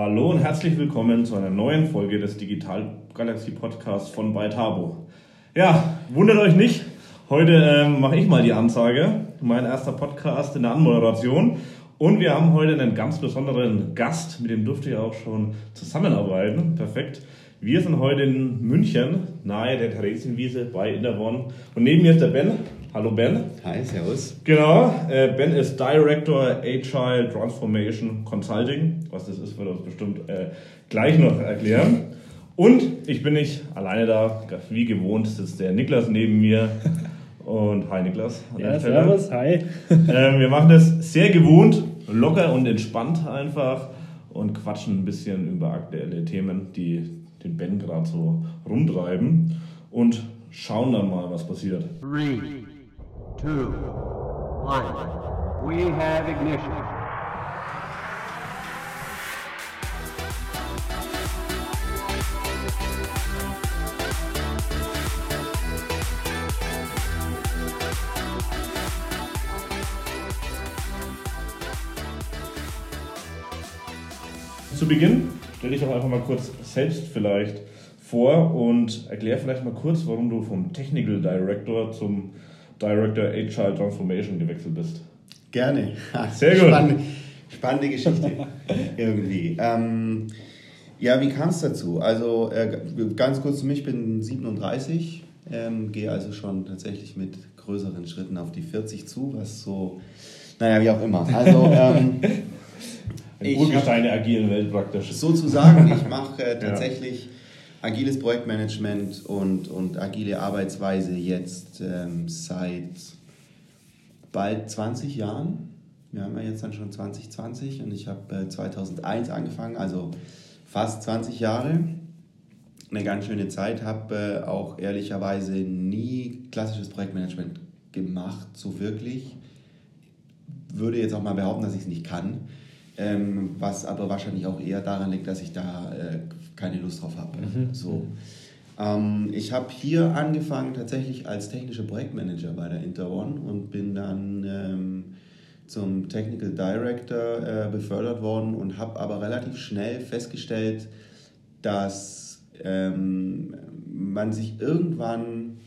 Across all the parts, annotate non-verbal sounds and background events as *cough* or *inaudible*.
Hallo und herzlich willkommen zu einer neuen Folge des Digital Galaxy Podcasts von Beitabo. Ja, wundert euch nicht, heute ähm, mache ich mal die Ansage. Mein erster Podcast in der Anmoderation. Und wir haben heute einen ganz besonderen Gast, mit dem durfte ich auch schon zusammenarbeiten. Perfekt. Wir sind heute in München, nahe der Theresienwiese bei Intervon. Und neben mir ist der Ben. Hallo Ben. Hi, servus. Genau, äh, Ben ist Director Agile Transformation Consulting. Was das ist, wird er uns bestimmt äh, gleich noch erklären. Und ich bin nicht alleine da, wie gewohnt sitzt der Niklas neben mir. *laughs* Und hi Niklas. ja, servus, hi. *laughs* Ähm, wir machen das sehr gewohnt, locker und entspannt einfach und quatschen ein bisschen über aktuelle Themen, die den Ben gerade so rumtreiben und schauen dann mal, was passiert. Three two, one. We have ignition. Zu Beginn stell dich doch einfach mal kurz selbst vielleicht vor und erklär vielleicht mal kurz, warum du vom Technical Director zum Director HR Transformation gewechselt bist. Gerne. Sehr gut. Spannende, spannende Geschichte *laughs* irgendwie. Ähm, ja, wie kam es dazu? Also äh, ganz kurz zu mir, ich bin 37, ähm, gehe also schon tatsächlich mit größeren Schritten auf die 40 zu, was so, naja, wie auch immer. Also *laughs* ähm, Ein Urgestein der agilen Welt praktisch. Sozusagen, ich mache äh, tatsächlich... Ja agiles Projektmanagement und, und agile Arbeitsweise jetzt ähm, seit bald 20 Jahren. Wir haben ja jetzt dann schon 2020 und ich habe äh, 2001 angefangen, also fast 20 Jahre. Eine ganz schöne Zeit, habe äh, auch ehrlicherweise nie klassisches Projektmanagement gemacht, so wirklich. Würde jetzt auch mal behaupten, dass ich es nicht kann. Ähm, was aber wahrscheinlich auch eher daran liegt, dass ich da äh, keine Lust drauf habe. Mhm. So. Ähm, ich habe hier angefangen tatsächlich als technischer Projektmanager bei der Interone und bin dann ähm, zum Technical Director äh, befördert worden und habe aber relativ schnell festgestellt, dass ähm, man sich irgendwann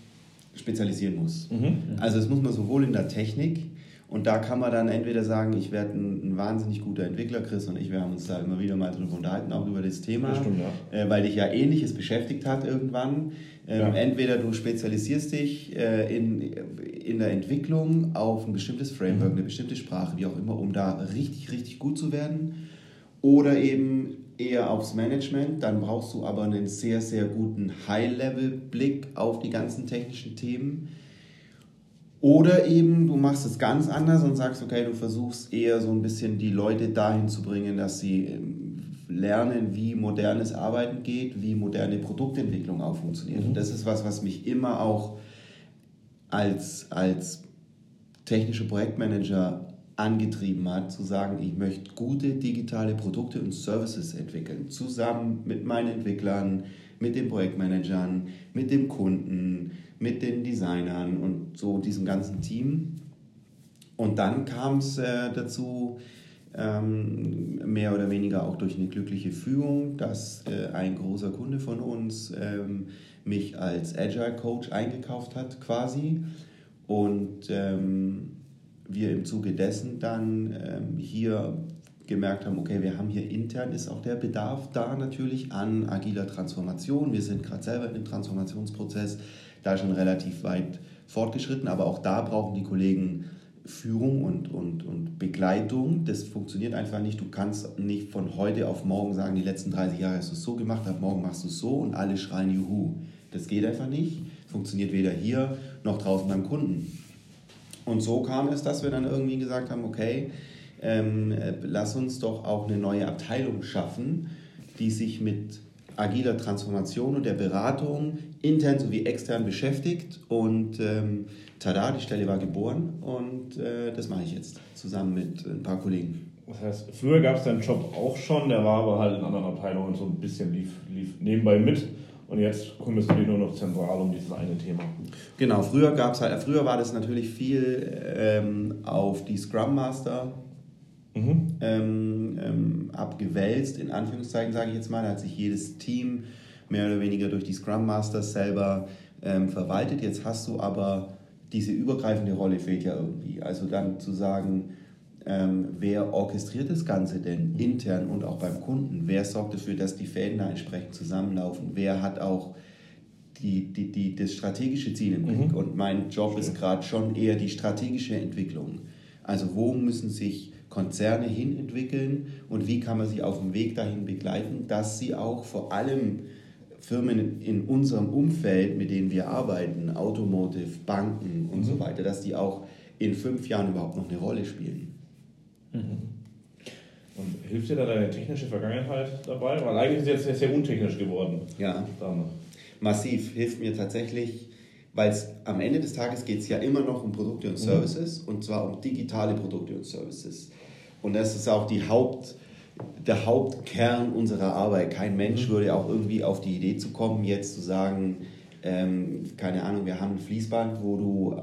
spezialisieren muss. Mhm. Also das muss man sowohl in der Technik und da kann man dann entweder sagen, ich werde ein, ein, wahnsinnig guter Entwickler, Chris und ich, wir haben uns da immer wieder mal drüber unterhalten, auch über das Thema, stimmt, ja. äh, weil dich ja Ähnliches beschäftigt hat irgendwann. Ähm, ja. Entweder du spezialisierst dich äh, in, in der Entwicklung auf ein bestimmtes Framework, mhm. eine bestimmte Sprache, wie auch immer, um da richtig, richtig gut zu werden. Oder eben eher aufs Management, dann brauchst du aber einen sehr, sehr guten High-Level-Blick auf die ganzen technischen Themen oder eben du machst es ganz anders und sagst, okay, du versuchst eher so ein bisschen die Leute dahin zu bringen, dass sie ähm, lernen, wie modernes Arbeiten geht, wie moderne Produktentwicklung auch funktioniert. Mhm. Und das ist was, was mich immer auch als, als technischer Projektmanager angetrieben hat, zu sagen, ich möchte gute digitale Produkte und Services entwickeln, zusammen mit meinen Entwicklern, mit den Projektmanagern, mit dem Kunden, mit den Designern und so diesem ganzen Team. Und dann kam es äh, dazu, ähm, mehr oder weniger auch durch eine glückliche Führung, dass äh, ein großer Kunde von uns ähm, mich als Agile Coach eingekauft hat quasi und ähm, wir im Zuge dessen dann ähm, hier gemerkt haben, okay, wir haben hier intern ist auch der Bedarf da natürlich an agiler Transformation. Wir sind gerade selber in dem Transformationsprozess da schon relativ weit fortgeschritten, aber auch da brauchen die Kollegen Führung und, und, und Begleitung. Das funktioniert einfach nicht. Du kannst nicht von heute auf morgen sagen, die letzten 30 Jahre hast du es so gemacht, ab morgen machst du es so und alle schreien Juhu. Das geht einfach nicht. Funktioniert weder hier noch draußen beim Kunden. Und so kam es, dass wir dann irgendwie gesagt haben, okay, ähm, lass uns doch auch eine neue Abteilung schaffen, die sich mit agiler Transformation und der Beratung intern sowie extern beschäftigt. Und ähm, tada, die Stelle war geboren und äh, das mache ich jetzt zusammen mit ein paar Kollegen. Das heißt, früher gab es deinen Job auch schon, der war aber halt in anderen Abteilungen so ein bisschen lief, lief nebenbei mit. Und jetzt kümmerst du dich nur noch zentral um dieses eine Thema. Genau, früher gab es halt, früher war das natürlich viel ähm, auf die Scrum Master mhm. ähm, ähm, abgewälzt, in Anführungszeichen sage ich jetzt mal. Da hat sich jedes Team mehr oder weniger durch die Scrum Masters selber ähm, verwaltet. Jetzt hast du aber diese übergreifende Rolle fehlt ja irgendwie. Also dann zu sagen, ähm, wer orchestriert das Ganze denn mhm. intern und auch beim Kunden? Wer sorgt dafür, dass die Fäden da entsprechend zusammenlaufen? Wer hat auch die, die, die, das strategische Ziel im Blick? Mhm. Und mein Job ist gerade schon eher die strategische Entwicklung. Also wo müssen sich Konzerne hin entwickeln und wie kann man sie auf dem Weg dahin begleiten, dass sie auch vor allem Firmen in unserem Umfeld, mit denen wir arbeiten, Automotive, Banken und mhm. so weiter, dass die auch in fünf Jahren überhaupt noch eine Rolle spielen. Mhm. Und hilft dir da deine technische Vergangenheit dabei? Weil eigentlich ist es jetzt sehr, sehr untechnisch geworden. Ja. Massiv hilft mir tatsächlich, weil am Ende des Tages geht es ja immer noch um Produkte und mhm. Services mhm. und zwar um digitale Produkte und Services. Und das ist auch die Haupt, der Hauptkern unserer Arbeit. Kein Mensch mhm. würde auch irgendwie auf die Idee zu kommen, jetzt zu sagen, ähm, keine Ahnung, wir haben ein Fließband, wo du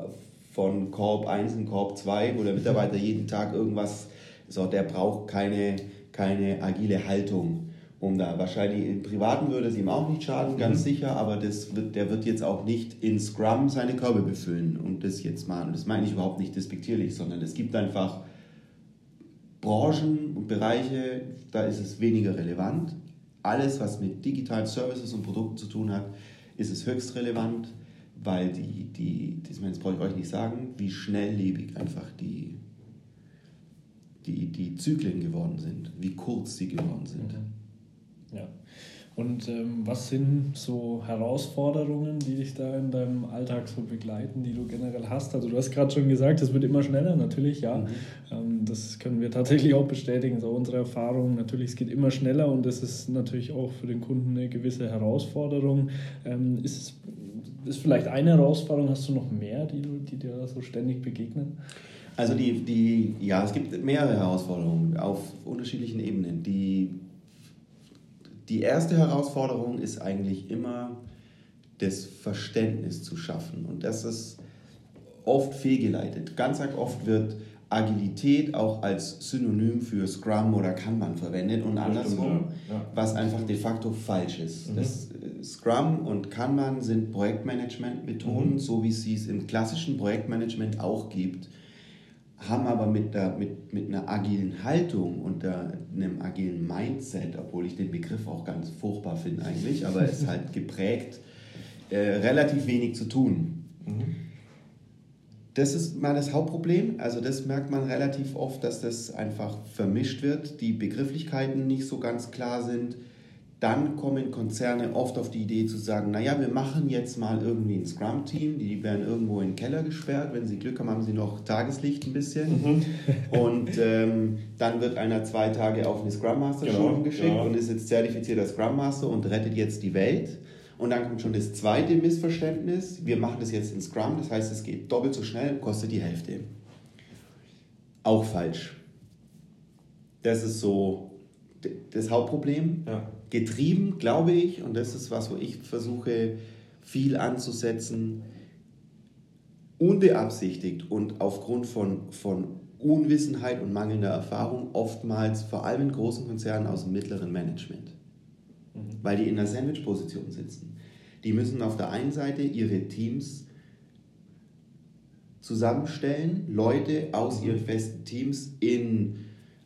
von Korb 1 in Korb 2, wo der Mitarbeiter jeden Tag irgendwas, so, der braucht keine, keine agile Haltung. Um da wahrscheinlich im Privaten würde es ihm auch nicht schaden, ganz mhm. sicher, aber das wird, der wird jetzt auch nicht in Scrum seine Körbe befüllen und das jetzt mal. Und das meine ich überhaupt nicht despektierlich, sondern es gibt einfach Branchen und Bereiche, da ist es weniger relevant. Alles, was mit digitalen Services und Produkten zu tun hat, ist es höchst relevant, weil die, die das, das brauche ich euch nicht sagen, wie schnelllebig einfach die, die, die Zyklen geworden sind, wie kurz sie geworden sind. Ja. Und ähm, was sind so Herausforderungen, die dich da in deinem Alltag so begleiten, die du generell hast? Also du hast gerade schon gesagt, es wird immer schneller, natürlich, ja. Mhm. Ähm, das können wir tatsächlich auch bestätigen, so unsere Erfahrung. Natürlich, es geht immer schneller und das ist natürlich auch für den Kunden eine gewisse Herausforderung. Ähm, ist, ist vielleicht eine Herausforderung, hast du noch mehr, die, du, die dir so ständig begegnen? Also die, die, ja, es gibt mehrere Herausforderungen auf unterschiedlichen Ebenen. Die die erste Herausforderung ist eigentlich immer, das Verständnis zu schaffen. Und das ist oft fehlgeleitet. Ganz oft wird Agilität auch als Synonym für Scrum oder Kanban verwendet und andersrum, ja. was einfach de facto falsch ist. Mhm. Das äh, Scrum und Kanban sind Projektmanagement-Methoden, mhm. so wie es sie es im klassischen Projektmanagement auch gibt haben aber mit, der, mit, mit einer agilen Haltung und der, einem agilen Mindset, obwohl ich den Begriff auch ganz furchtbar finde eigentlich, aber es ist halt *laughs* geprägt, äh, relativ wenig zu tun. Mhm. Das ist mal das Hauptproblem. Also das merkt man relativ oft, dass das einfach vermischt wird, die Begrifflichkeiten nicht so ganz klar sind dann kommen Konzerne oft auf die Idee zu sagen, naja, wir machen jetzt mal irgendwie ein Scrum-Team, die werden irgendwo in den Keller gesperrt, wenn sie Glück haben, haben sie noch Tageslicht ein bisschen mhm. *laughs* und ähm, dann wird einer zwei Tage auf eine Scrum Master-Schulung genau, geschickt ja. und ist jetzt zertifizierter Scrum Master und rettet jetzt die Welt. Und dann kommt schon das zweite Missverständnis, wir machen das jetzt in Scrum, das heißt, es geht doppelt so schnell, kostet die Hälfte. Auch falsch. Das ist so das Hauptproblem. Ja getrieben, glaube ich, und das ist was, wo ich versuche viel anzusetzen, unbeabsichtigt und aufgrund von, von Unwissenheit und mangelnder Erfahrung oftmals vor allem in großen Konzernen aus dem mittleren Management, mhm. weil die in der Sandwich-Position sitzen. Die müssen auf der einen Seite ihre Teams zusammenstellen, Leute aus mhm. ihren festen Teams in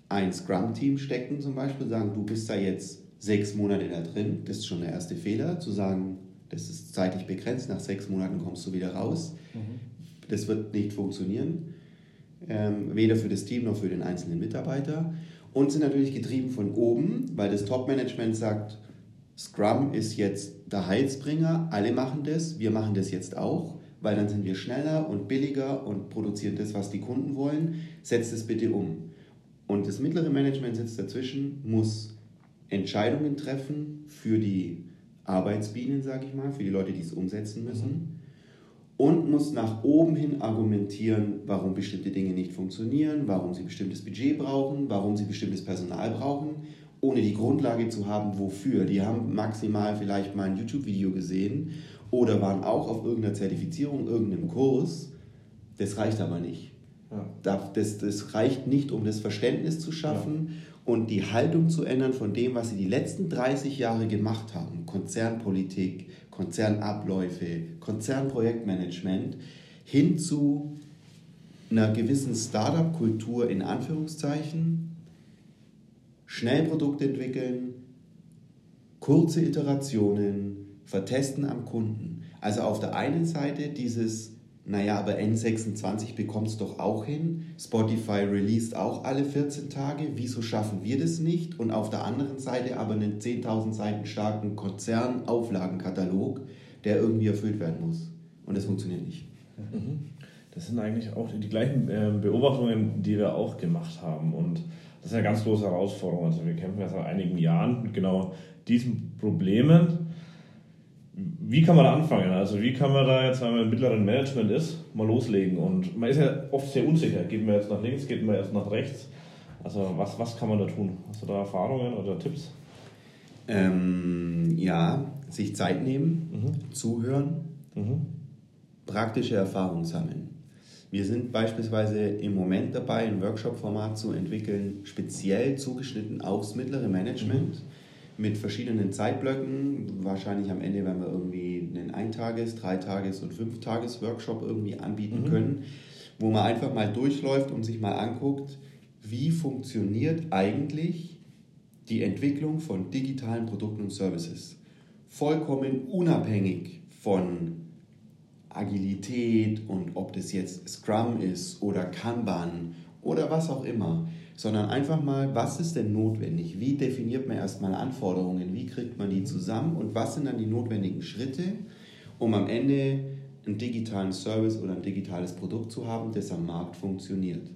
ein Scrum-Team stecken zum Beispiel, sagen, du bist da jetzt sechs Monate da drin. Das ist schon der erste Fehler, zu sagen, das ist zeitlich begrenzt, nach sechs Monaten kommst du wieder raus. Mhm. Das wird nicht funktionieren, ähm, weder für das Team noch für den einzelnen Mitarbeiter. Und sind natürlich getrieben von oben, weil das Top-Management sagt, Scrum ist jetzt der Heilsbringer, alle machen das, wir machen das jetzt auch, weil dann sind wir schneller und billiger und produzieren das, was die Kunden wollen. Setzt es bitte um. Und das mittlere Management sitzt dazwischen, muss Entscheidungen treffen für die Arbeitsbienen, sage ich mal, für die Leute, die es umsetzen müssen. Mhm. Und muss nach oben hin argumentieren, warum bestimmte Dinge nicht funktionieren, warum sie bestimmtes Budget brauchen, warum sie bestimmtes Personal brauchen, ohne die Grundlage zu haben, wofür. Die haben maximal vielleicht mal ein YouTube-Video gesehen oder waren auch auf irgendeiner Zertifizierung, irgendeinem Kurs. Das reicht aber nicht. Ja. Das, das reicht nicht, um das Verständnis zu schaffen ja. Und die Haltung zu ändern von dem, was sie die letzten 30 Jahre gemacht haben. Konzernpolitik, Konzernabläufe, Konzernprojektmanagement hin zu einer gewissen Startup-Kultur in Anführungszeichen, schnell Produkte entwickeln, kurze Iterationen, vertesten am Kunden. Also auf der einen Seite dieses, naja, aber N26 bekommt es doch auch hin, Spotify released auch alle 14 Tage, wieso schaffen wir das nicht? Und auf der anderen Seite aber einen 10.000 Seiten starken Konzernauflagenkatalog, der irgendwie erfüllt werden muss. Und das funktioniert nicht. Mhm. Das sind eigentlich auch die gleichen ähm, Beobachtungen, die wir auch gemacht haben. Und das ist eine ganz große Herausforderung. Also wir kämpfen ja seit einigen Jahren mit genau diesen Problemen. Wie kann man da anfangen? Also wie kann man da jetzt, wenn man im mittleren Management ist, mal loslegen? Und man ist ja oft sehr unsicher. Geht man jetzt nach links, geht man erst nach rechts? Also was, was kann man da tun? Hast du da Erfahrungen oder Tipps? Ähm, ja, sich Zeit nehmen, mhm. zuhören, mhm. praktische Erfahrungen sammeln. Wir sind beispielsweise im Moment dabei, ein Workshop-Format zu entwickeln, speziell zugeschnitten aufs mittlere Management. Mhm mit verschiedenen Zeitblöcken. Wahrscheinlich am Ende werden wir irgendwie einen Eintages-, Dreitages- und Fünftages-Workshop irgendwie anbieten mhm. können, wo man einfach mal durchläuft und sich mal anguckt, wie funktioniert eigentlich die Entwicklung von digitalen Produkten und Services. Vollkommen unabhängig von Agilität und ob das jetzt Scrum ist oder Kanban oder was auch immer sondern einfach mal, was ist denn notwendig? Wie definiert man erstmal Anforderungen? Wie kriegt man die zusammen? Und was sind dann die notwendigen Schritte, um am Ende einen digitalen Service oder ein digitales Produkt zu haben, das am Markt funktioniert?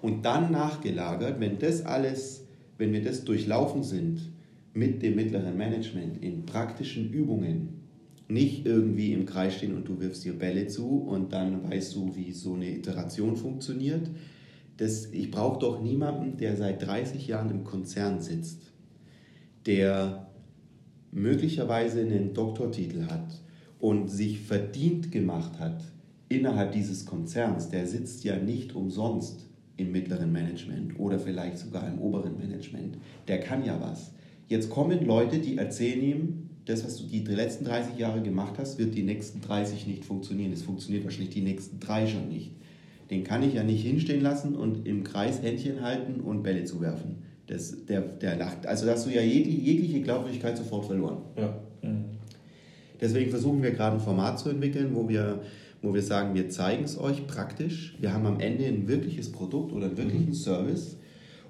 Und dann nachgelagert, wenn das alles, wenn wir das durchlaufen sind mit dem mittleren Management in praktischen Übungen, nicht irgendwie im Kreis stehen und du wirfst dir Bälle zu und dann weißt du, wie so eine Iteration funktioniert, das, ich brauche doch niemanden, der seit 30 Jahren im Konzern sitzt, der möglicherweise einen Doktortitel hat und sich verdient gemacht hat innerhalb dieses Konzerns. Der sitzt ja nicht umsonst im mittleren Management oder vielleicht sogar im oberen Management. Der kann ja was. Jetzt kommen Leute, die erzählen ihm, das, was du die letzten 30 Jahre gemacht hast, wird die nächsten 30 nicht funktionieren. Es funktioniert wahrscheinlich die nächsten drei schon nicht den kann ich ja nicht hinstehen lassen und im Kreis Händchen halten und Bälle zuwerfen. Das, der, der lacht. Also da hast du ja jegliche, jegliche Glaubwürdigkeit sofort verloren. Ja. Mhm. Deswegen versuchen wir gerade ein Format zu entwickeln, wo wir, wo wir sagen, wir zeigen es euch praktisch. Wir haben am Ende ein wirkliches Produkt oder einen wirklichen mhm. Service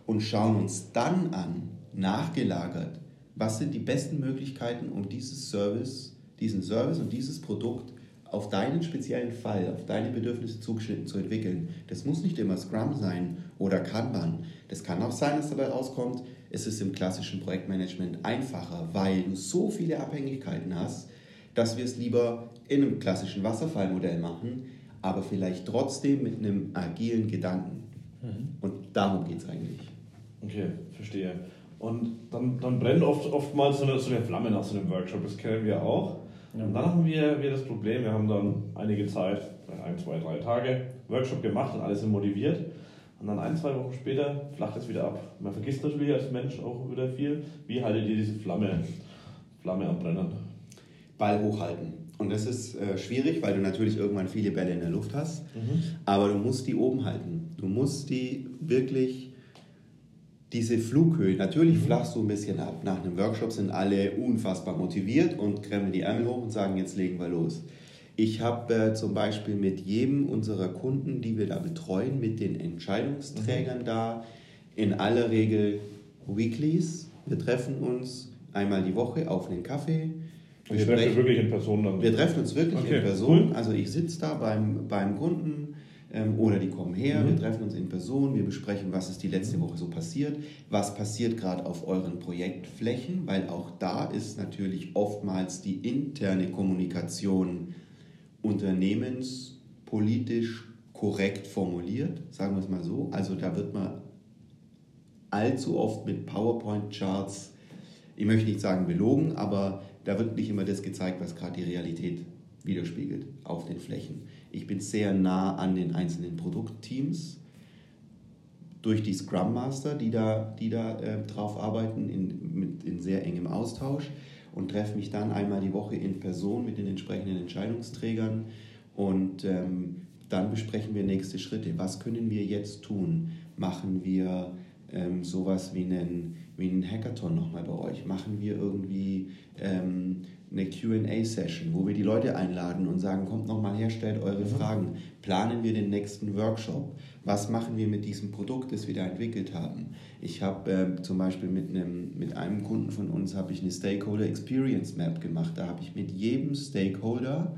und schauen uns dann an, nachgelagert, was sind die besten Möglichkeiten, um dieses Service, diesen Service und dieses Produkt auf deinen speziellen Fall, auf deine Bedürfnisse zugeschnitten zu entwickeln. Das muss nicht immer Scrum sein oder Kanban. Das kann auch sein, dass dabei rauskommt, es ist im klassischen Projektmanagement einfacher, weil du so viele Abhängigkeiten hast, dass wir es lieber in einem klassischen Wasserfallmodell machen, aber vielleicht trotzdem mit einem agilen Gedanken. Mhm. Und darum geht es eigentlich. Okay, verstehe. Und dann, dann brennt oft, oftmals so eine, so eine Flamme nach so einem Workshop, das kennen wir auch. Ja. Und dann haben wir, wir das Problem, wir haben dann einige Zeit, ein, zwei, drei Tage Workshop gemacht und alle sind motiviert. Und dann ein, zwei Wochen später flacht es wieder ab. Man vergisst natürlich als Mensch auch wieder viel. Wie haltet ihr diese Flamme, Flamme am Brennen? Ball hochhalten. Und das ist äh, schwierig, weil du natürlich irgendwann viele Bälle in der Luft hast. Mhm. Aber du musst die oben halten. Du musst die wirklich diese Flughöhe, natürlich mhm. flachst du ein bisschen ab. Nach einem Workshop sind alle unfassbar motiviert und krempeln die Ärmel hoch und sagen, jetzt legen wir los. Ich habe äh, zum Beispiel mit jedem unserer Kunden, die wir da betreuen, mit den Entscheidungsträgern mhm. da in aller Regel Weeklies. Wir treffen uns einmal die Woche auf einen Kaffee. Wir, wir treffen wirklich in Person dann? Wir treffen uns wirklich okay, in Person. Cool. Also ich sitze da beim, beim Kunden, oder die kommen her, mhm. wir treffen uns in Person, wir besprechen, was ist die letzte Woche so passiert, was passiert gerade auf euren Projektflächen, weil auch da ist natürlich oftmals die interne Kommunikation unternehmenspolitisch korrekt formuliert, sagen wir es mal so. Also da wird man allzu oft mit PowerPoint-Charts, ich möchte nicht sagen belogen, aber da wird nicht immer das gezeigt, was gerade die Realität widerspiegelt auf den Flächen. Ich bin sehr nah an den einzelnen Produktteams durch die Scrum Master, die da, die da äh, drauf arbeiten, in, mit, in sehr engem Austausch und treffe mich dann einmal die Woche in Person mit den entsprechenden Entscheidungsträgern und ähm, dann besprechen wir nächste Schritte. Was können wir jetzt tun? Machen wir ähm, sowas wie einen, wie einen Hackathon nochmal bei euch? Machen wir irgendwie ähm, eine QA-Session, wo wir die Leute einladen und sagen, kommt nochmal her, stellt eure mhm. Fragen. Planen wir den nächsten Workshop? Was machen wir mit diesem Produkt, das wir da entwickelt haben? Ich habe äh, zum Beispiel mit einem, mit einem Kunden von uns habe ich eine Stakeholder Experience Map gemacht. Da habe ich mit jedem Stakeholder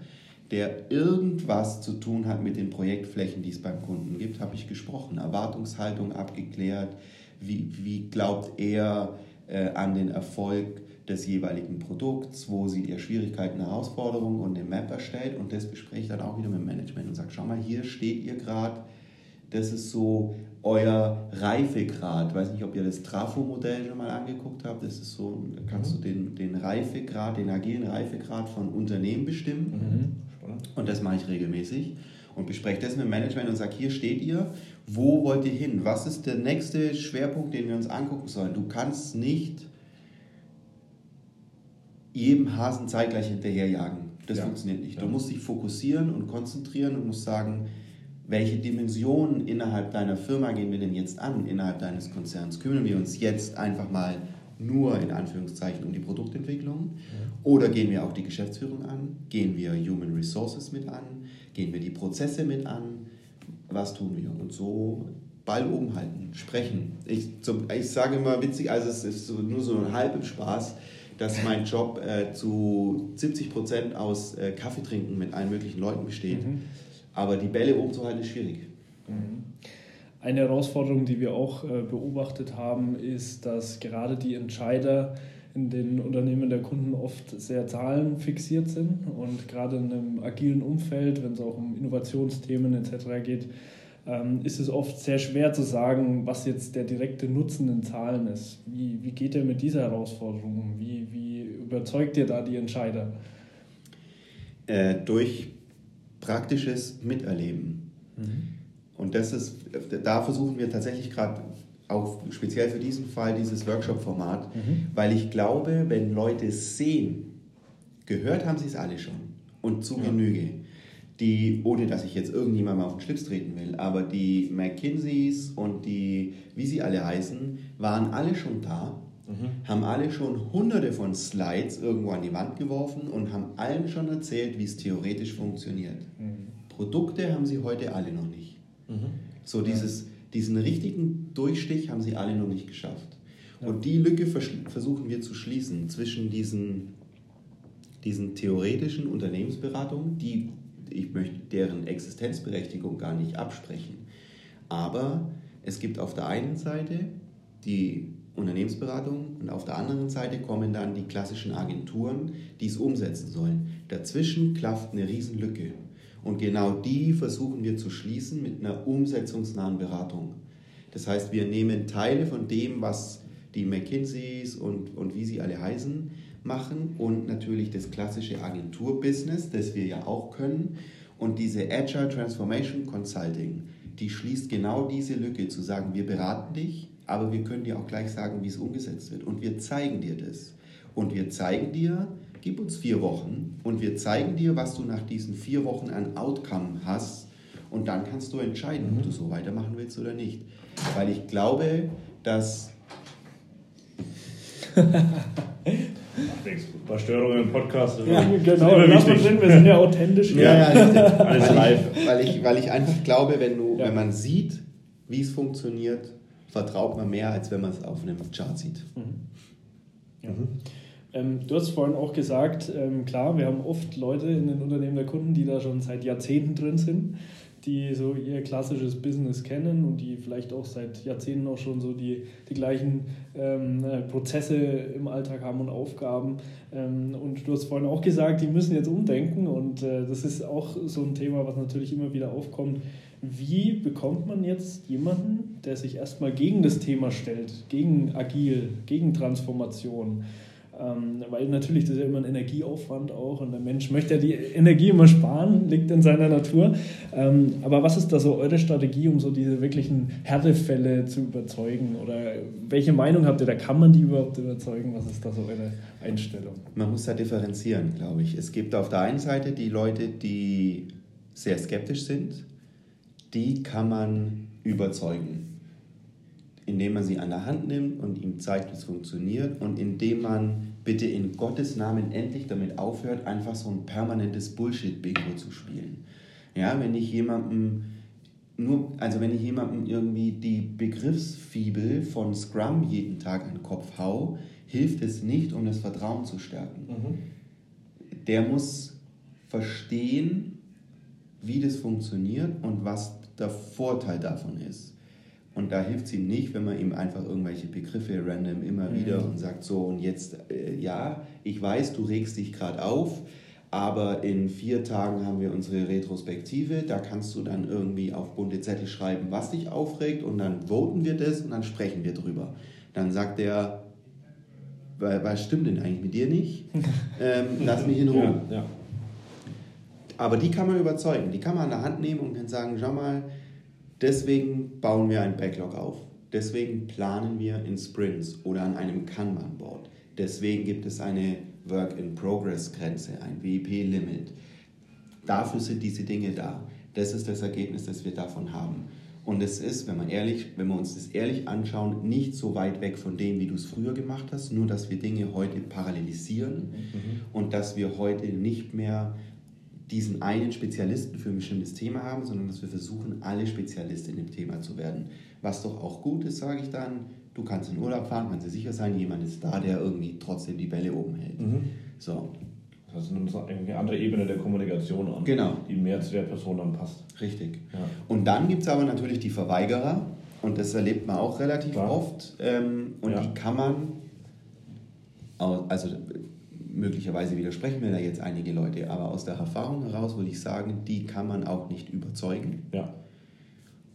der irgendwas zu tun hat mit den Projektflächen, die es beim Kunden gibt, habe ich gesprochen. Erwartungshaltung abgeklärt, wie, wie glaubt er äh, an den Erfolg des jeweiligen Produkts, wo sieht er Schwierigkeiten, Herausforderungen und den Map erstellt und das bespreche ich dann auch wieder mit dem Management und sage, schau mal, hier steht ihr gerade, das ist so euer Reifegrad. Ich weiß nicht, ob ihr das Trafo-Modell schon mal angeguckt habt. Das ist so, da kannst mhm. du den, den Reifegrad, den agilen Reifegrad von Unternehmen bestimmen. Mhm. Und das mache ich regelmäßig und bespreche das mit dem Management und sage, hier steht ihr, wo wollt ihr hin? Was ist der nächste Schwerpunkt, den wir uns angucken sollen? Du kannst nicht jedem Hasen zeitgleich hinterherjagen. Das ja. funktioniert nicht. Du musst dich fokussieren und konzentrieren und musst sagen, welche Dimensionen innerhalb deiner Firma gehen wir denn jetzt an, innerhalb deines Konzerns? Kümmern wir uns jetzt einfach mal nur in Anführungszeichen um die Produktentwicklung? Oder gehen wir auch die Geschäftsführung an? Gehen wir Human Resources mit an? Gehen wir die Prozesse mit an? Was tun wir? Und so Ball oben halten, sprechen. Ich, zum, ich sage immer witzig, also es ist so, nur so ein halber Spaß, dass mein Job äh, zu 70 Prozent aus äh, Kaffee trinken mit allen möglichen Leuten besteht. Mhm. Aber die Bälle oben zu halten ist schwierig. Mhm. Eine Herausforderung, die wir auch äh, beobachtet haben, ist, dass gerade die Entscheider in den Unternehmen der Kunden oft sehr zahlenfixiert sind und gerade in einem agilen Umfeld, wenn es auch um Innovationsthemen etc. geht, ist es oft sehr schwer zu sagen, was jetzt der direkte Nutzen in Zahlen ist. Wie, wie geht ihr mit dieser Herausforderung um? Wie, wie überzeugt ihr da die Entscheider? Äh, durch praktisches Miterleben. Mhm. Und das ist, da versuchen wir tatsächlich gerade auch speziell für diesen Fall dieses Workshop-Format, mhm. weil ich glaube, wenn Leute sehen, gehört haben sie es alle schon und zu ja. Genüge, die, ohne dass ich jetzt irgendjemandem auf den Schlips treten will, aber die McKinseys und die, wie sie alle heißen, waren alle schon da, mhm. haben alle schon hunderte von Slides irgendwo an die Wand geworfen und haben allen schon erzählt, wie es theoretisch funktioniert. Mhm. Produkte haben sie heute alle noch nicht. Mhm. So dieses, diesen richtigen Durchstich haben sie alle noch nicht geschafft. Ja. Und die Lücke versuchen wir zu schließen zwischen diesen, diesen theoretischen Unternehmensberatungen, die ich möchte deren Existenzberechtigung gar nicht absprechen. Aber es gibt auf der einen Seite die Unternehmensberatung und auf der anderen Seite kommen dann die klassischen Agenturen, die es umsetzen sollen. Dazwischen klafft eine Riesenlücke. Und genau die versuchen wir zu schließen mit einer umsetzungsnahen Beratung. Das heißt, wir nehmen Teile von dem, was die McKinseys und, und wie sie alle heißen, machen und natürlich das klassische Agenturbusiness, das wir ja auch können. Und diese Agile Transformation Consulting, die schließt genau diese Lücke, zu sagen, wir beraten dich, aber wir können dir auch gleich sagen, wie es umgesetzt wird. Und wir zeigen dir das. Und wir zeigen dir, gib uns vier Wochen und wir zeigen dir, was du nach diesen vier Wochen an Outcome hast. Und dann kannst du entscheiden, ob du so weitermachen willst oder nicht. Weil ich glaube, dass. *laughs* Ein paar Störungen im Podcast. Ja, genau, lass mal drin, wir sind ja authentisch. Ja, ja, Alles live. Weil ich, weil ich einfach glaube, wenn, du, ja. wenn man sieht, wie es funktioniert, vertraut man mehr, als wenn man es auf einem Chart sieht. Mhm. Ja. Mhm. Ähm, du hast vorhin auch gesagt, ähm, klar, wir haben oft Leute in den Unternehmen der Kunden, die da schon seit Jahrzehnten drin sind, die so ihr klassisches Business kennen und die vielleicht auch seit Jahrzehnten auch schon so die, die gleichen ähm, äh, Prozesse im Alltag haben und Aufgaben. Ähm, und du hast vorhin auch gesagt, die müssen jetzt umdenken und äh, das ist auch so ein Thema, was natürlich immer wieder aufkommt. Wie bekommt man jetzt jemanden, der sich erstmal gegen das Thema stellt, gegen Agil, gegen Transformation? Ähm, weil natürlich das ist ja immer ein Energieaufwand auch und der Mensch möchte ja die Energie immer sparen, liegt in seiner Natur. Ähm, aber was ist da so eure Strategie, um so diese wirklichen Härtefälle zu überzeugen? Oder welche Meinung habt ihr da? Kann man die überhaupt überzeugen? Was ist da so eure Einstellung? Man muss da differenzieren, glaube ich. Es gibt auf der einen Seite die Leute, die sehr skeptisch sind, die kann man überzeugen indem man sie an der Hand nimmt und ihm zeigt, wie es funktioniert und indem man bitte in Gottes Namen endlich damit aufhört, einfach so ein permanentes Bullshit-Bingo zu spielen. Ja, wenn ich jemandem nur, also wenn ich jemandem irgendwie die Begriffsfibel von Scrum jeden Tag an den Kopf hau, hilft es nicht, um das Vertrauen zu stärken. Mhm. Der muss verstehen, wie das funktioniert und was der Vorteil davon ist. Und da hilft es ihm nicht, wenn man ihm einfach irgendwelche Begriffe random immer mhm. wieder und sagt so, und jetzt, äh, ja, ich weiß, du regst dich gerade auf, aber in vier Tagen haben wir unsere Retrospektive, da kannst du dann irgendwie auf bunte Zettel schreiben, was dich aufregt und dann voten wir das und dann sprechen wir drüber. Dann sagt er, was stimmt denn eigentlich mit dir nicht? *laughs* Ähm, lass mich in Ruhe. Ja, ja. Aber die kann man überzeugen, die kann man an der Hand nehmen und kann sagen, schau mal, Deswegen bauen wir ein Backlog auf. Deswegen planen wir in Sprints oder an einem Kanban-Board. Deswegen gibt es eine Work-in-Progress-Grenze, ein WIP-Limit. Dafür sind diese Dinge da. Das ist das Ergebnis, das wir davon haben. Und es ist, wenn, man ehrlich, wenn wir uns das ehrlich anschauen, nicht so weit weg von dem, wie du es früher gemacht hast, nur dass wir Dinge heute parallelisieren mhm. und dass wir heute nicht mehr diesen einen Spezialisten für ein bestimmtes Thema haben, sondern dass wir versuchen, alle Spezialisten in dem Thema zu werden. Was doch auch gut ist, sage ich dann, du kannst in Urlaub fahren, kannst dir sicher sein, jemand ist da, der irgendwie trotzdem die Bälle oben hält. Mhm. So. Das ist eine andere Ebene der Kommunikation an, genau. die mehr zu der Person dann passt. Richtig. Ja. Und dann gibt es aber natürlich die Verweigerer, und das erlebt man auch relativ Klar. oft, ähm, und ja. die kann man, also möglicherweise widersprechen mir da jetzt einige Leute, aber aus der Erfahrung heraus würde ich sagen, die kann man auch nicht überzeugen. Ja.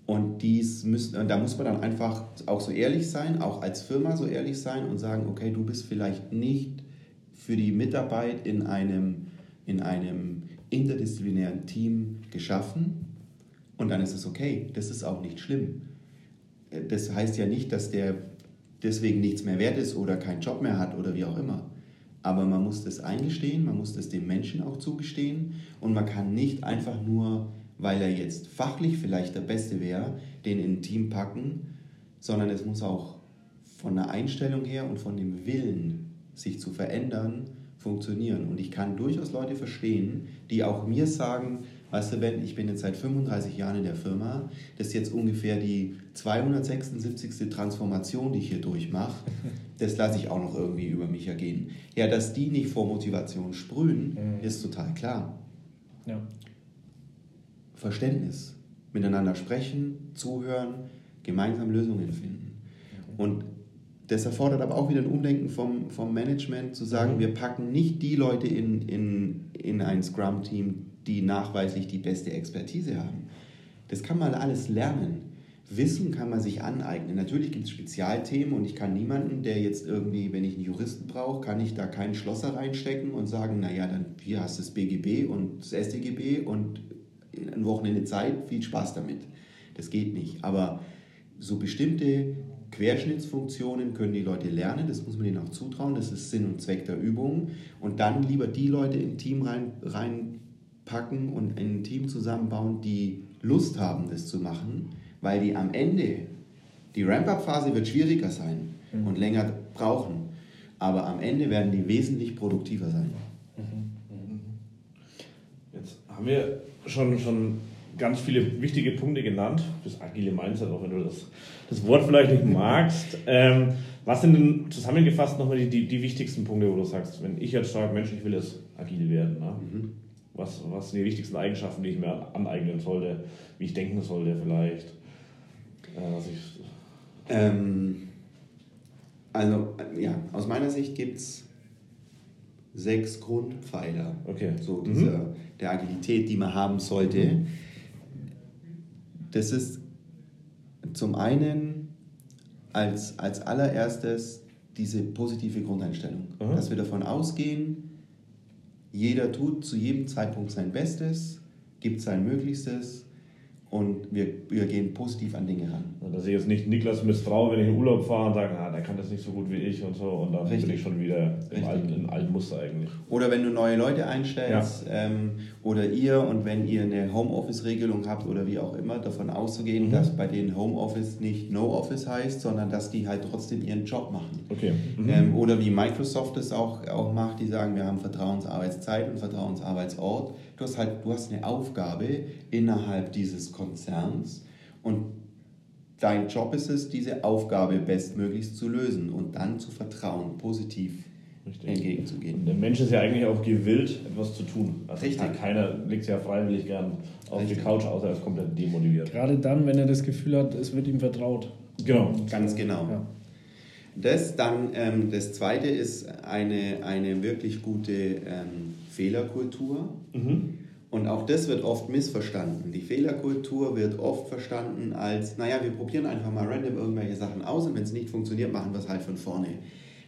Und dies müssen, da muss man dann einfach auch so ehrlich sein, auch als Firma so ehrlich sein und sagen, okay, du bist vielleicht nicht für die Mitarbeit in einem, in einem interdisziplinären Team geschaffen und dann ist es okay. Das ist auch nicht schlimm. Das heißt ja nicht, dass der deswegen nichts mehr wert ist oder keinen Job mehr hat oder wie auch immer. Aber man muss das eingestehen, man muss das dem Menschen auch zugestehen und man kann nicht einfach nur, weil er jetzt fachlich vielleicht der Beste wäre, den in ein Team packen, sondern es muss auch von der Einstellung her und von dem Willen, sich zu verändern, funktionieren. Und ich kann durchaus Leute verstehen, die auch mir sagen, weißt du, Ben, ich bin jetzt seit 35 Jahren in der Firma, das ist jetzt ungefähr die 276. Transformation, die ich hier durchmache, das lasse ich auch noch irgendwie über mich ergehen. Ja, dass die nicht vor Motivation sprühen, mhm. ist total klar. Ja. Verständnis, miteinander sprechen, zuhören, gemeinsam Lösungen finden. Mhm. Und das erfordert aber auch wieder ein Umdenken vom, vom Management, zu sagen, mhm. wir packen nicht die Leute in, in, in ein Scrum-Team, die nachweislich die beste Expertise haben. Das kann man alles lernen. Wissen kann man sich aneignen. Natürlich gibt es Spezialthemen und ich kann niemanden, der jetzt irgendwie, wenn ich einen Juristen brauche, kann ich da keinen Schlosser reinstecken und sagen, naja, dann hier hast du das BGB und das StGB und ein Wochenende Zeit, viel Spaß damit. Das geht nicht. Aber so bestimmte Querschnittsfunktionen können die Leute lernen, das muss man ihnen auch zutrauen, das ist Sinn und Zweck der Übung. Und dann lieber die Leute im Team rein, reinpacken und ein Team zusammenbauen, die Lust haben, das zu machen weil die am Ende, die Ramp-Up-Phase wird schwieriger sein mhm. und länger brauchen, aber am Ende werden die wesentlich produktiver sein. Mhm. Jetzt haben wir schon, schon ganz viele wichtige Punkte genannt, das agile Mindset, auch wenn du das, das Wort vielleicht nicht magst. *laughs* Ähm, was sind denn zusammengefasst nochmal die, die, die, wichtigsten Punkte, wo du sagst, wenn ich jetzt sage, Mensch, ich will jetzt agil werden, ne? mhm. Was, was sind die wichtigsten Eigenschaften, die ich mir aneignen sollte, wie ich denken sollte vielleicht? Also, ähm, also ja, aus meiner Sicht gibt es sechs Grundpfeiler okay. so dieser, mhm. der Agilität, die man haben sollte. Mhm. Das ist zum einen als, als allererstes diese positive Grundeinstellung. Mhm. Dass wir davon ausgehen, jeder tut zu jedem Zeitpunkt sein Bestes, gibt sein Möglichstes und wir, wir gehen positiv an Dinge ran. Dass ich jetzt nicht Niklas misstraue, wenn ich in Urlaub fahre und sage, ah, der kann das nicht so gut wie ich und so und dann Richtig. bin ich schon wieder im alten, im alten Muster eigentlich. Oder wenn du neue Leute einstellst ja. ähm, oder ihr und wenn ihr eine Homeoffice-Regelung habt oder wie auch immer, davon auszugehen, mhm. dass bei denen Homeoffice nicht No-Office heißt, sondern dass die halt trotzdem ihren Job machen. Okay. Mhm. Ähm, oder wie Microsoft es auch, auch macht, die sagen, wir haben Vertrauensarbeitszeit und Vertrauensarbeitsort Du hast halt, du hast eine Aufgabe innerhalb dieses Konzerns und dein Job ist es, diese Aufgabe bestmöglichst zu lösen und dann zu vertrauen, positiv Richtig. entgegenzugehen. Und der Mensch ist ja eigentlich auch gewillt, etwas zu tun. Also Richtig. Keiner legt ja freiwillig gern auf Richtig. die Couch, außer er ist komplett demotiviert. Gerade dann, wenn er das Gefühl hat, es wird ihm vertraut. Genau. Ganz genau. Ja. Das dann, ähm, das zweite ist eine, eine wirklich gute ähm, Fehlerkultur. Mhm. Und auch das wird oft missverstanden. Die Fehlerkultur wird oft verstanden als, naja, wir probieren einfach mal random irgendwelche Sachen aus und wenn es nicht funktioniert, machen wir es halt von vorne.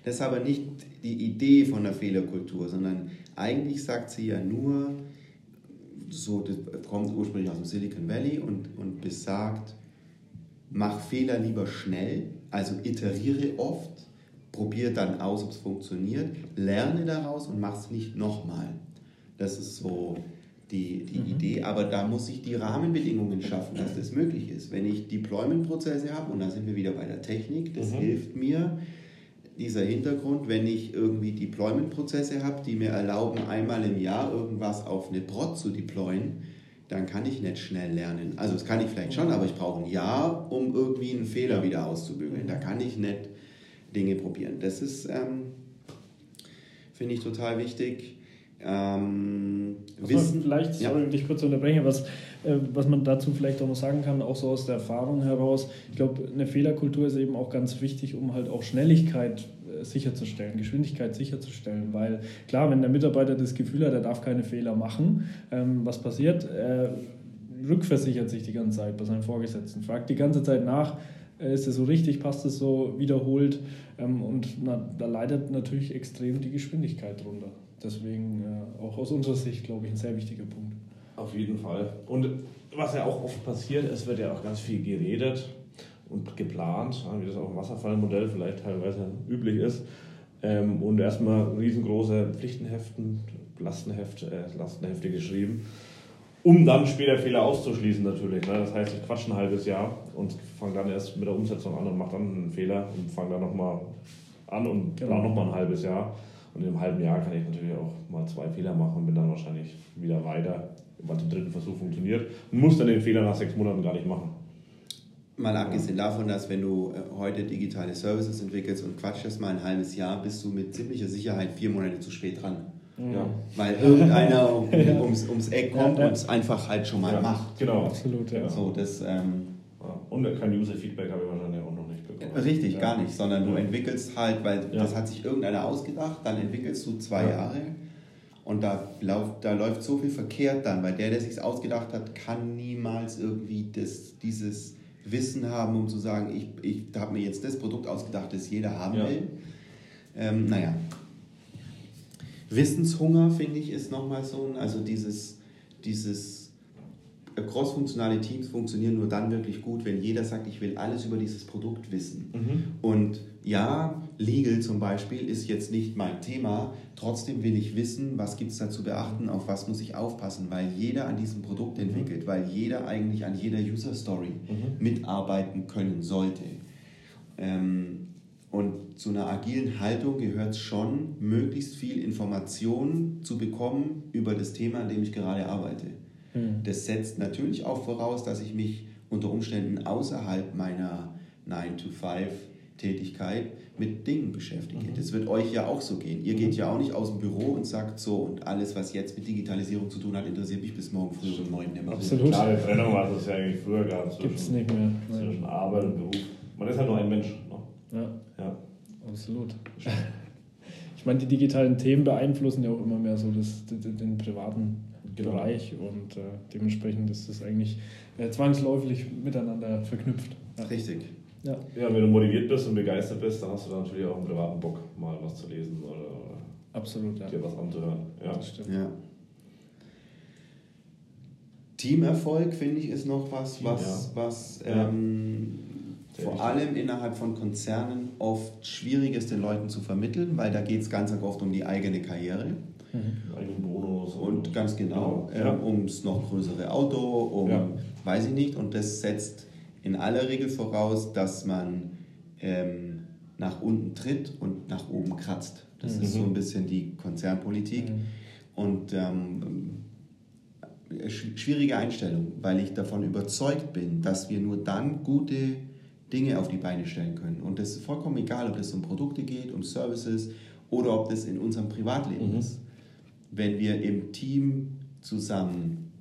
Das ist aber nicht die Idee von der Fehlerkultur, sondern eigentlich sagt sie ja nur, so, das kommt ursprünglich aus dem Silicon Valley und, und besagt, mach Fehler lieber schnell, also iteriere oft probier dann aus, ob es funktioniert, lerne daraus und mach es nicht nochmal. Das ist so die, die mhm. Idee, aber da muss ich die Rahmenbedingungen schaffen, dass das möglich ist. Wenn ich Deployment-Prozesse habe, und da sind wir wieder bei der Technik, das mhm. hilft mir, dieser Hintergrund, wenn ich irgendwie Deployment-Prozesse habe, die mir erlauben, einmal im Jahr irgendwas auf eine Prod zu deployen, dann kann ich nicht schnell lernen. Also das kann ich vielleicht schon, aber ich brauche ein Jahr, um irgendwie einen Fehler wieder auszubügeln. Da kann ich nicht Dinge probieren. Das ist, ähm, finde ich, total wichtig. Ähm, wissen, vielleicht, ja. sorry, dich kurz unterbrechen, was, äh, was man dazu vielleicht auch noch sagen kann, auch so aus der Erfahrung heraus, ich glaube, eine Fehlerkultur ist eben auch ganz wichtig, um halt auch Schnelligkeit äh, sicherzustellen, Geschwindigkeit sicherzustellen, weil klar, wenn der Mitarbeiter das Gefühl hat, er darf keine Fehler machen, ähm, was passiert? Er rückversichert sich die ganze Zeit bei seinen Vorgesetzten, fragt die ganze Zeit nach, ist es so richtig, passt es so, wiederholt ähm, und na, da leidet natürlich extrem die Geschwindigkeit drunter. Deswegen äh, auch aus unserer Sicht, glaube ich, ein sehr wichtiger Punkt. Auf jeden Fall. Und was ja auch oft passiert, es wird ja auch ganz viel geredet und geplant, wie das auch im Wasserfallmodell vielleicht teilweise üblich ist. Ähm, und erstmal riesengroße Pflichtenheften, Lastenheft, äh, Lastenhefte geschrieben um dann später Fehler auszuschließen natürlich. Ne? Das heißt, ich quatsche ein halbes Jahr und fange dann erst mit der Umsetzung an und mache dann einen Fehler und fange dann nochmal an und genau. plane nochmal ein halbes Jahr. Und im halben Jahr kann ich natürlich auch mal zwei Fehler machen und bin dann wahrscheinlich wieder weiter, weil zum dritten Versuch funktioniert und muss dann den Fehler nach sechs Monaten gar nicht machen. Mal abgesehen davon, dass wenn du äh, heute digitale Services entwickelst und quatschst mal ein halbes Jahr, bist du mit ziemlicher Sicherheit vier Monate zu spät dran. Ja. Weil irgendeiner um, *laughs* ums, ums Eck kommt ja, und es einfach halt schon mal macht. Genau, absolut. Ja. So, das, ähm, und kein User-Feedback habe ich wahrscheinlich auch noch nicht bekommen. Richtig, gar nicht, sondern du entwickelst halt, weil das hat sich irgendeiner ausgedacht, dann entwickelst du zwei Jahre und da, lauf, da läuft so viel verkehrt dann, weil der, der sich ausgedacht hat, kann niemals irgendwie das, dieses Wissen haben, um zu sagen, ich, ich habe mir jetzt das Produkt ausgedacht, das jeder haben will. Ähm, naja, Wissenshunger, finde ich, ist nochmal so ein, also dieses, dieses äh, crossfunktionale Teams funktionieren nur dann wirklich gut, wenn jeder sagt, ich will alles über dieses Produkt wissen. Mhm. Und ja, Legal zum Beispiel ist jetzt nicht mein Thema, trotzdem will ich wissen, was gibt es da zu beachten, auf was muss ich aufpassen, weil jeder an diesem Produkt mhm. entwickelt, weil jeder eigentlich an jeder User Story mhm. mitarbeiten können sollte. Ähm, und zu einer agilen Haltung gehört schon, möglichst viel Information zu bekommen über das Thema, an dem ich gerade arbeite. Mhm. Das setzt natürlich auch voraus, dass ich mich unter Umständen außerhalb meiner 9-to-5-Tätigkeit mit Dingen beschäftige. Mhm. Das wird euch ja auch so gehen. Ihr mhm. geht ja auch nicht aus dem Büro und sagt so, und alles, was jetzt mit Digitalisierung zu tun hat, interessiert mich bis morgen früh um 9 Uhr. Absolut. Klare Trennung, was es ja eigentlich früher gab. Gibt es nicht mehr. Zwischen Arbeit und Beruf. Man ist halt nur ein Mensch. Ne? Ja. Ja. Absolut. *laughs* Ich meine, die digitalen Themen beeinflussen ja auch immer mehr so das, den, den privaten genau. Bereich und äh, dementsprechend ist das eigentlich äh, zwangsläufig miteinander verknüpft. Ja. Richtig. Ja. ja, wenn du motiviert bist und begeistert bist, dann hast du dann natürlich auch einen privaten Bock, mal was zu lesen oder, oder Absolut, ja. dir was anzuhören. Ja, das stimmt. Ja. Teamerfolg, finde ich, ist noch was, was, ja. was ähm, vor allem innerhalb von Konzernen oft schwierig ist, den Leuten zu vermitteln, weil da geht es ganz oft um die eigene Karriere. Mhm. Eigenen Bonus. Und ganz genau, genau. Ja. Äh, ums noch größere Auto, um, ja. weiß ich nicht. Und das setzt in aller Regel voraus, dass man ähm, nach unten tritt und nach oben kratzt. Das mhm. ist so ein bisschen die Konzernpolitik. Mhm. Und ähm, schwierige Einstellung, weil ich davon überzeugt bin, dass wir nur dann gute Dinge auf die Beine stellen können. Und das ist vollkommen egal, ob es um Produkte geht, um Services oder ob das in unserem Privatleben mhm. ist. Wenn wir im Team zusammen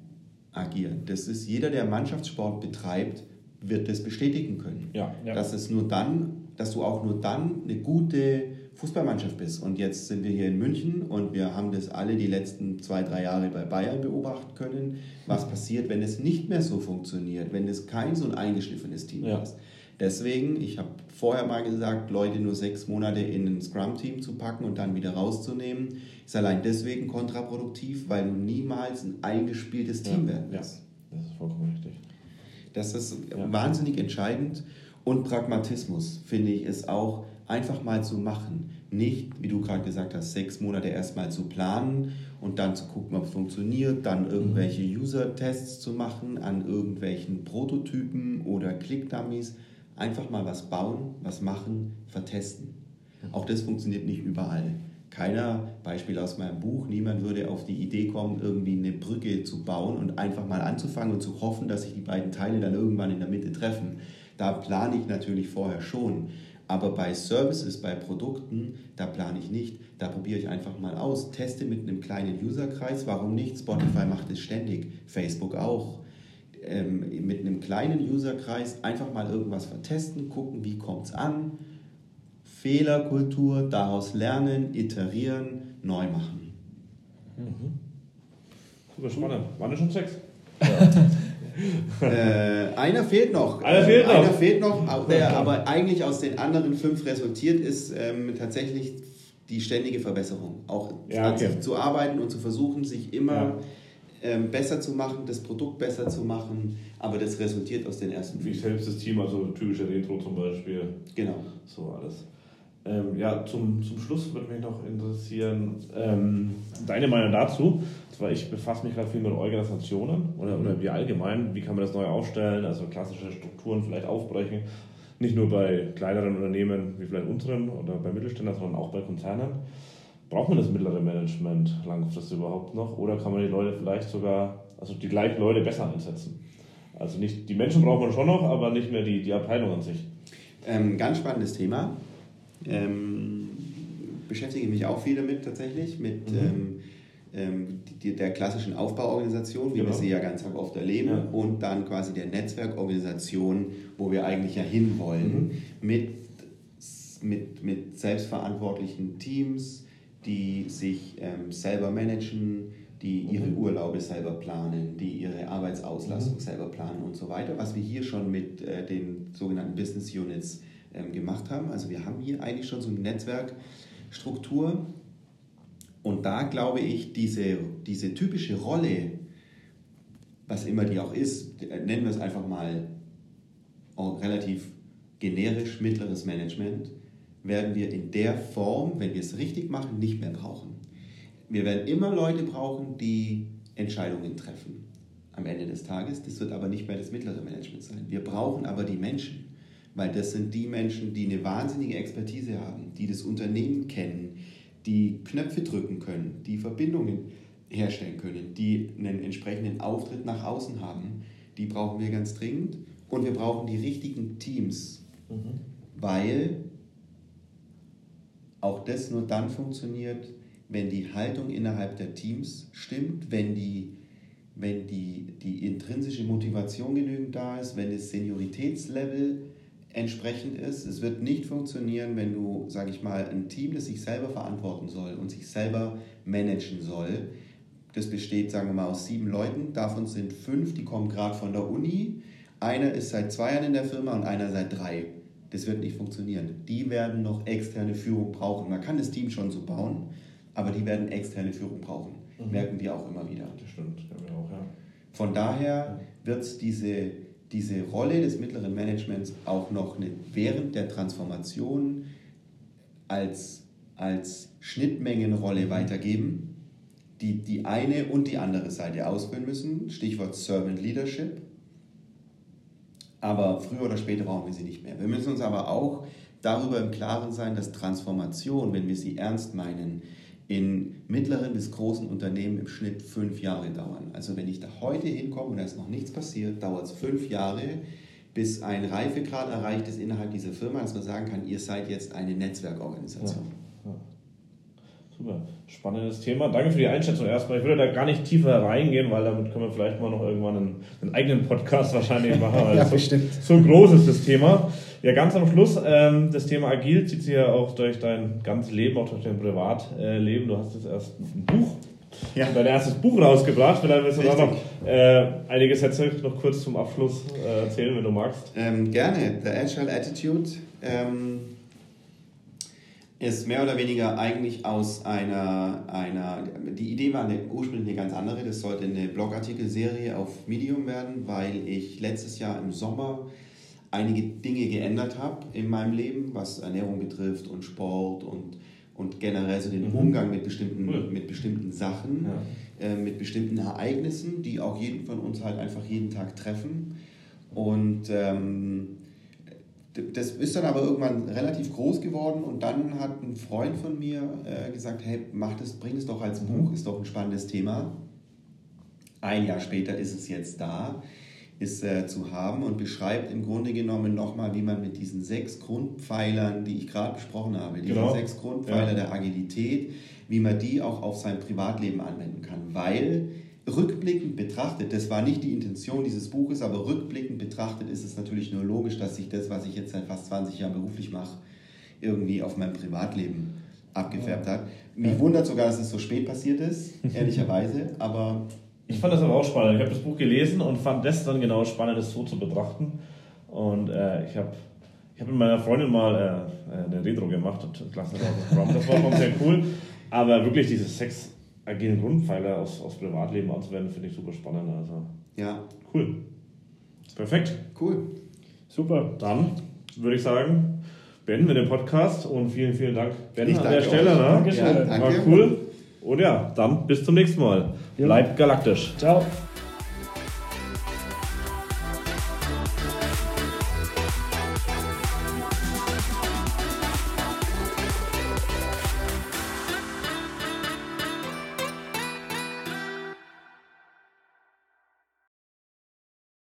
agieren. Das ist jeder, der Mannschaftssport betreibt, wird das bestätigen können. Ja, ja. Dass es nur dann, dass du auch nur dann eine gute Fußballmannschaft bist. Und jetzt sind wir hier in München und wir haben das alle die letzten zwei, drei Jahre bei Bayern beobachten können, was passiert, wenn es nicht mehr so funktioniert, wenn es kein so ein eingeschliffenes Team ja. ist. Deswegen, ich habe vorher mal gesagt, Leute nur sechs Monate in ein Scrum-Team zu packen und dann wieder rauszunehmen, ist allein deswegen kontraproduktiv, weil du niemals ein eingespieltes Team ja, werden wirst. Ja, das ist vollkommen richtig. Das ist ja. wahnsinnig entscheidend. Und Pragmatismus, finde ich, ist auch einfach mal zu machen. Nicht, wie du gerade gesagt hast, sechs Monate erstmal zu planen und dann zu gucken, ob es funktioniert, dann irgendwelche mhm. User-Tests zu machen an irgendwelchen Prototypen oder Click-Dummies. Einfach mal was bauen, was machen, vertesten. Mhm. Auch das funktioniert nicht überall. Keiner, Beispiel aus meinem Buch, niemand würde auf die Idee kommen, irgendwie eine Brücke zu bauen und einfach mal anzufangen und zu hoffen, dass sich die beiden Teile dann irgendwann in der Mitte treffen. Da plane ich natürlich vorher schon. Aber bei Services, bei Produkten, da plane ich nicht. Da probiere ich einfach mal aus. Teste mit einem kleinen Userkreis. Warum nicht? Spotify macht es ständig. Facebook auch. Ähm, mit einem kleinen Userkreis einfach mal irgendwas vertesten, gucken, wie kommt es an. Fehlerkultur, daraus lernen, iterieren, neu machen. Mhm. Super spannend. Waren das schon sechs? Ja. *laughs* äh, einer fehlt noch. Einer fehlt noch. Einer fehlt noch, der aber eigentlich aus den anderen fünf resultiert ist, ähm, tatsächlich die ständige Verbesserung. Auch ja, okay. zu arbeiten und zu versuchen, sich immer ja. Ähm, besser zu machen, das Produkt besser zu machen, aber das resultiert aus den ersten. Wie selbst das Team, also typische Retro zum Beispiel. Genau. So alles. Ähm, ja, zum, zum Schluss würde mich noch interessieren, ähm, deine Meinung dazu. Zwar, ich befasse mich gerade viel mit Organisationen oder, oder wie allgemein, wie kann man das neu aufstellen, also klassische Strukturen vielleicht aufbrechen. Nicht nur bei kleineren Unternehmen wie vielleicht unseren oder bei Mittelständlern, sondern auch bei Konzernen. Braucht man das mittlere Management langfristig überhaupt noch? Oder kann man die Leute vielleicht sogar, also die gleichen Leute besser einsetzen? Also nicht, die Menschen braucht man schon noch, aber nicht mehr die, die Abteilung an sich. Ähm, ganz spannendes Thema. Ähm, beschäftige mich auch viel damit tatsächlich, mit mhm. ähm, ähm die, der klassischen Aufbauorganisation, wie genau. wir sie ja ganz oft erleben, ja. und dann quasi der Netzwerkorganisation, wo wir eigentlich ja hinwollen, mhm. mit, mit, mit selbstverantwortlichen Teams, die sich ähm, selber managen, die ihre mhm. Urlaube selber planen, die ihre Arbeitsauslastung mhm. selber planen und so weiter, was wir hier schon mit äh, den sogenannten Business Units ähm, gemacht haben. Also wir haben hier eigentlich schon so eine Netzwerkstruktur. Und da glaube ich, diese, diese typische Rolle, was immer die auch ist, nennen wir es einfach mal relativ generisch mittleres Management, werden wir in der Form, wenn wir es richtig machen, nicht mehr brauchen. Wir werden immer Leute brauchen, die Entscheidungen treffen am Ende des Tages. Das wird aber nicht mehr das mittlere Management sein. Wir brauchen aber die Menschen weil das sind die Menschen, die eine wahnsinnige Expertise haben, die das Unternehmen kennen, die Knöpfe drücken können, die Verbindungen herstellen können, die einen entsprechenden Auftritt nach außen haben. Die brauchen wir ganz dringend und wir brauchen die richtigen Teams, mhm. weil auch das nur dann funktioniert, wenn die Haltung innerhalb der Teams stimmt, wenn die, wenn die, die intrinsische Motivation genügend da ist, wenn das Senioritätslevel entsprechend ist. Es wird nicht funktionieren, wenn du, sage ich mal, ein Team, das sich selber verantworten soll und sich selber managen soll. Das besteht, sagen wir mal, aus sieben Leuten. Davon sind fünf, die kommen gerade von der Uni. Einer ist seit zwei Jahren in der Firma und einer seit drei. Das wird nicht funktionieren. Die werden noch externe Führung brauchen. Man kann das Team schon so bauen, aber die werden externe Führung brauchen. Mhm. Merken wir auch immer wieder. Das stimmt, ja, auch, ja. Von daher wird diese, diese Rolle des mittleren Managements auch noch eine, während der Transformation als, als Schnittmengenrolle weitergeben, die die eine und die andere Seite ausführen müssen. Stichwort Servant Leadership. Aber früher oder später brauchen wir sie nicht mehr. Wir müssen uns aber auch darüber im Klaren sein, dass Transformation, wenn wir sie ernst meinen, in mittleren bis großen Unternehmen im Schnitt fünf Jahre dauern. Also wenn ich da heute hinkomme und da ist noch nichts passiert, dauert es fünf Jahre, bis ein Reifegrad erreicht ist innerhalb dieser Firma, dass man sagen kann, ihr seid jetzt eine Netzwerkorganisation. Ja. Super, spannendes Thema. Danke für die Einschätzung erstmal. Ich würde da gar nicht tiefer reingehen, weil damit können wir vielleicht mal noch irgendwann einen, einen eigenen Podcast wahrscheinlich machen. *laughs* ja, so, so groß ist das Thema. Ja, ganz am Schluss, ähm, das Thema Agil zieht sich ja auch durch dein ganzes Leben, auch durch dein Privatleben. Du hast jetzt erst ein Buch, ja. dein erstes Buch rausgebracht. Vielleicht willst du da noch äh, einige Sätze noch kurz zum Abschluss äh, erzählen, wenn du magst. Ähm, gerne. The Agile Attitude ähm, ist mehr oder weniger eigentlich aus einer, einer die Idee war eine, ursprünglich eine ganz andere. Das sollte eine Blogartikelserie auf Medium werden, weil ich letztes Jahr im Sommer einige Dinge geändert habe in meinem Leben, was Ernährung betrifft und Sport und, und generell so den mhm. Umgang mit bestimmten, cool. mit bestimmten Sachen, ja. äh, mit bestimmten Ereignissen, die auch jeden von uns halt einfach jeden Tag treffen. Und ähm, das ist dann aber irgendwann relativ groß geworden und dann hat ein Freund von mir äh, gesagt, hey, mach das, bring es doch als Buch, mhm. ist doch ein spannendes Thema. Ein Jahr später ist es jetzt da ist äh, zu haben und beschreibt im Grunde genommen nochmal, wie man mit diesen sechs Grundpfeilern, die ich gerade besprochen habe, diese genau. sechs Grundpfeiler ja. der Agilität, wie man die auch auf sein Privatleben anwenden kann. Weil rückblickend betrachtet, das war nicht die Intention dieses Buches, aber rückblickend betrachtet ist es natürlich nur logisch, dass sich das, was ich jetzt seit fast 20 Jahren beruflich mache, irgendwie auf mein Privatleben abgefärbt hat. Mich wundert sogar, dass es so spät passiert ist, *laughs* ehrlicherweise, aber ich fand das aber auch spannend. Ich habe das Buch gelesen und fand das dann genau spannend, das so zu betrachten. Und äh, ich habe ich hab mit meiner Freundin mal äh, eine Retro gemacht und Klassenraum Das war schon sehr cool. Aber wirklich diese sechs agilen Grundpfeiler aus, aus Privatleben anzuwenden, finde ich super spannend. Also, ja. Cool. Perfekt. Cool. Super. Dann würde ich sagen, beenden wir den Podcast und vielen, vielen Dank, Ben, an der Stelle. Ne? Ja, danke. War cool. Und ja, dann bis zum nächsten Mal. Bleibt galaktisch. Ciao.